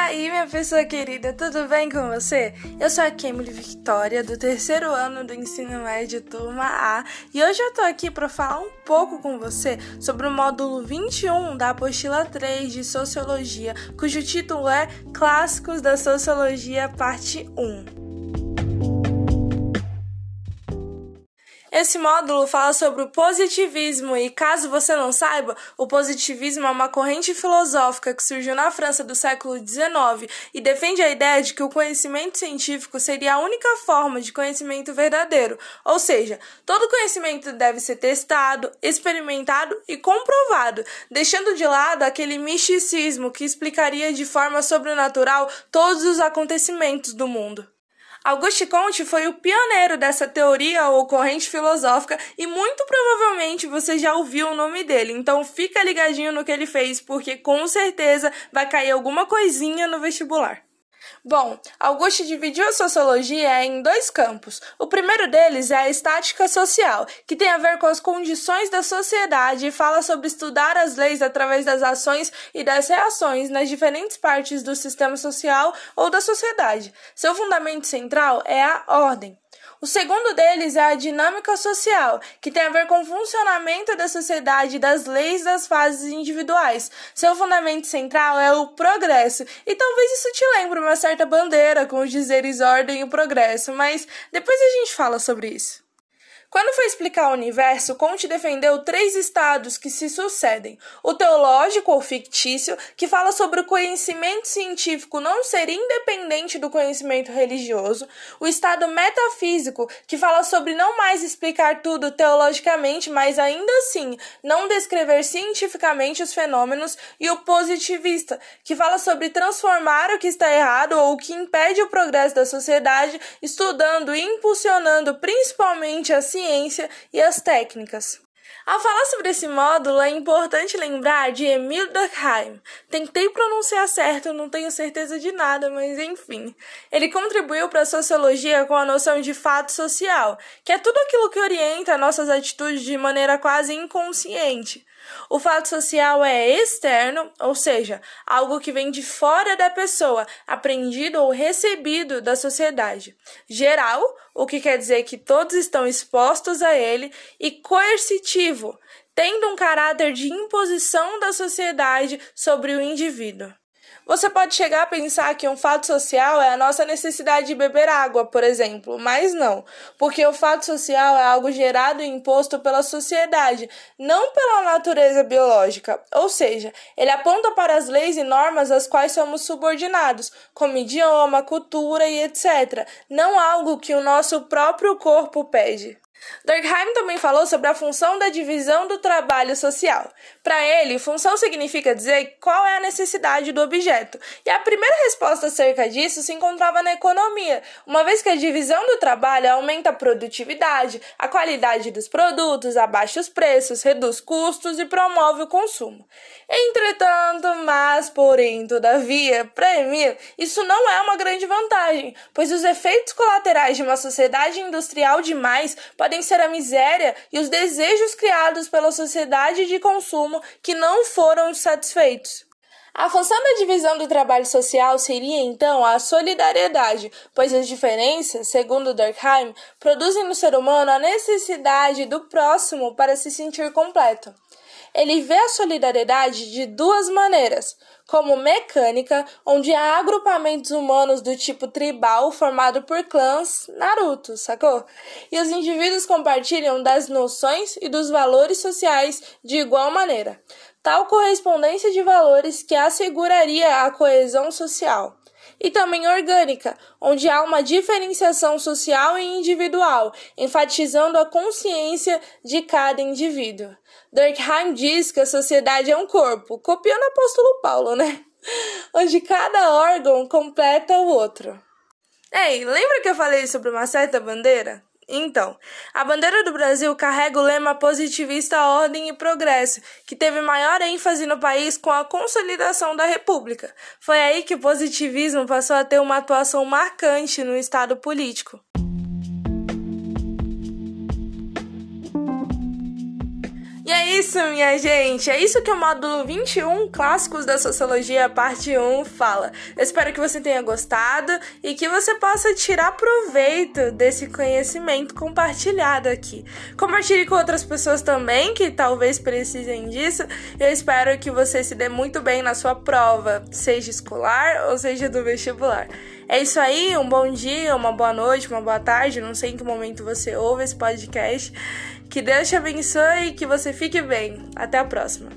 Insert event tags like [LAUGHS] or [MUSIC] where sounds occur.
aí, minha pessoa querida, tudo bem com você? Eu sou a Kemily Victoria, do terceiro ano do ensino médio, turma A, e hoje eu tô aqui para falar um pouco com você sobre o módulo 21 da apostila 3 de Sociologia, cujo título é Clássicos da Sociologia, parte 1. Esse módulo fala sobre o positivismo e, caso você não saiba, o positivismo é uma corrente filosófica que surgiu na França do século XIX e defende a ideia de que o conhecimento científico seria a única forma de conhecimento verdadeiro, ou seja, todo conhecimento deve ser testado, experimentado e comprovado, deixando de lado aquele misticismo que explicaria de forma sobrenatural todos os acontecimentos do mundo. Auguste Comte foi o pioneiro dessa teoria ou corrente filosófica e muito provavelmente você já ouviu o nome dele. Então fica ligadinho no que ele fez, porque com certeza vai cair alguma coisinha no vestibular. Bom, Augusto dividiu a sociologia em dois campos. O primeiro deles é a estática social, que tem a ver com as condições da sociedade e fala sobre estudar as leis através das ações e das reações nas diferentes partes do sistema social ou da sociedade. Seu fundamento central é a ordem. O segundo deles é a dinâmica social, que tem a ver com o funcionamento da sociedade e das leis das fases individuais. Seu fundamento central é o progresso, e talvez isso te lembre uma certa bandeira com os dizeres ordem e progresso, mas depois a gente fala sobre isso. Quando foi explicar o universo, Comte defendeu três estados que se sucedem: o teológico ou fictício, que fala sobre o conhecimento científico não ser independente do conhecimento religioso, o estado metafísico, que fala sobre não mais explicar tudo teologicamente, mas ainda assim não descrever cientificamente os fenômenos, e o positivista, que fala sobre transformar o que está errado ou o que impede o progresso da sociedade, estudando e impulsionando principalmente a ciência ciência e as técnicas. Ao falar sobre esse módulo, é importante lembrar de Emil Durkheim. Tentei pronunciar certo, não tenho certeza de nada, mas enfim. Ele contribuiu para a sociologia com a noção de fato social, que é tudo aquilo que orienta nossas atitudes de maneira quase inconsciente. O fato social é externo, ou seja, algo que vem de fora da pessoa, aprendido ou recebido da sociedade. Geral, o que quer dizer que todos estão expostos a ele, e coercitivo, tendo um caráter de imposição da sociedade sobre o indivíduo. Você pode chegar a pensar que um fato social é a nossa necessidade de beber água, por exemplo, mas não, porque o fato social é algo gerado e imposto pela sociedade, não pela natureza biológica. Ou seja, ele aponta para as leis e normas às quais somos subordinados, como idioma, cultura e etc., não algo que o nosso próprio corpo pede. Durkheim também falou sobre a função da divisão do trabalho social. Para ele, função significa dizer qual é a necessidade do objeto, e a primeira resposta acerca disso se encontrava na economia, uma vez que a divisão do trabalho aumenta a produtividade, a qualidade dos produtos, abaixa os preços, reduz custos e promove o consumo. Entretanto, mas, porém, todavia, para Emil, isso não é uma grande vantagem, pois os efeitos colaterais de uma sociedade industrial demais podem ser a miséria e os desejos criados pela sociedade de consumo que não foram satisfeitos. A função da divisão do trabalho social seria então a solidariedade, pois as diferenças, segundo Durkheim, produzem no ser humano a necessidade do próximo para se sentir completo. Ele vê a solidariedade de duas maneiras: como mecânica, onde há agrupamentos humanos do tipo tribal formado por clãs Naruto, sacou? E os indivíduos compartilham das noções e dos valores sociais de igual maneira. Tal correspondência de valores que asseguraria a coesão social e também orgânica, onde há uma diferenciação social e individual, enfatizando a consciência de cada indivíduo. Durkheim diz que a sociedade é um corpo, copiando o apóstolo Paulo, né? [LAUGHS] Onde cada órgão completa o outro. Ei, lembra que eu falei sobre uma certa bandeira? Então, a bandeira do Brasil carrega o lema positivista ordem e progresso, que teve maior ênfase no país com a consolidação da República. Foi aí que o positivismo passou a ter uma atuação marcante no estado político. E é isso, minha gente. É isso que o módulo 21, Clássicos da Sociologia, parte 1, fala. Eu espero que você tenha gostado e que você possa tirar proveito desse conhecimento compartilhado aqui. Compartilhe com outras pessoas também que talvez precisem disso. Eu espero que você se dê muito bem na sua prova, seja escolar ou seja do vestibular. É isso aí, um bom dia, uma boa noite, uma boa tarde, não sei em que momento você ouve esse podcast. Que Deus te abençoe e que você fique bem. Até a próxima.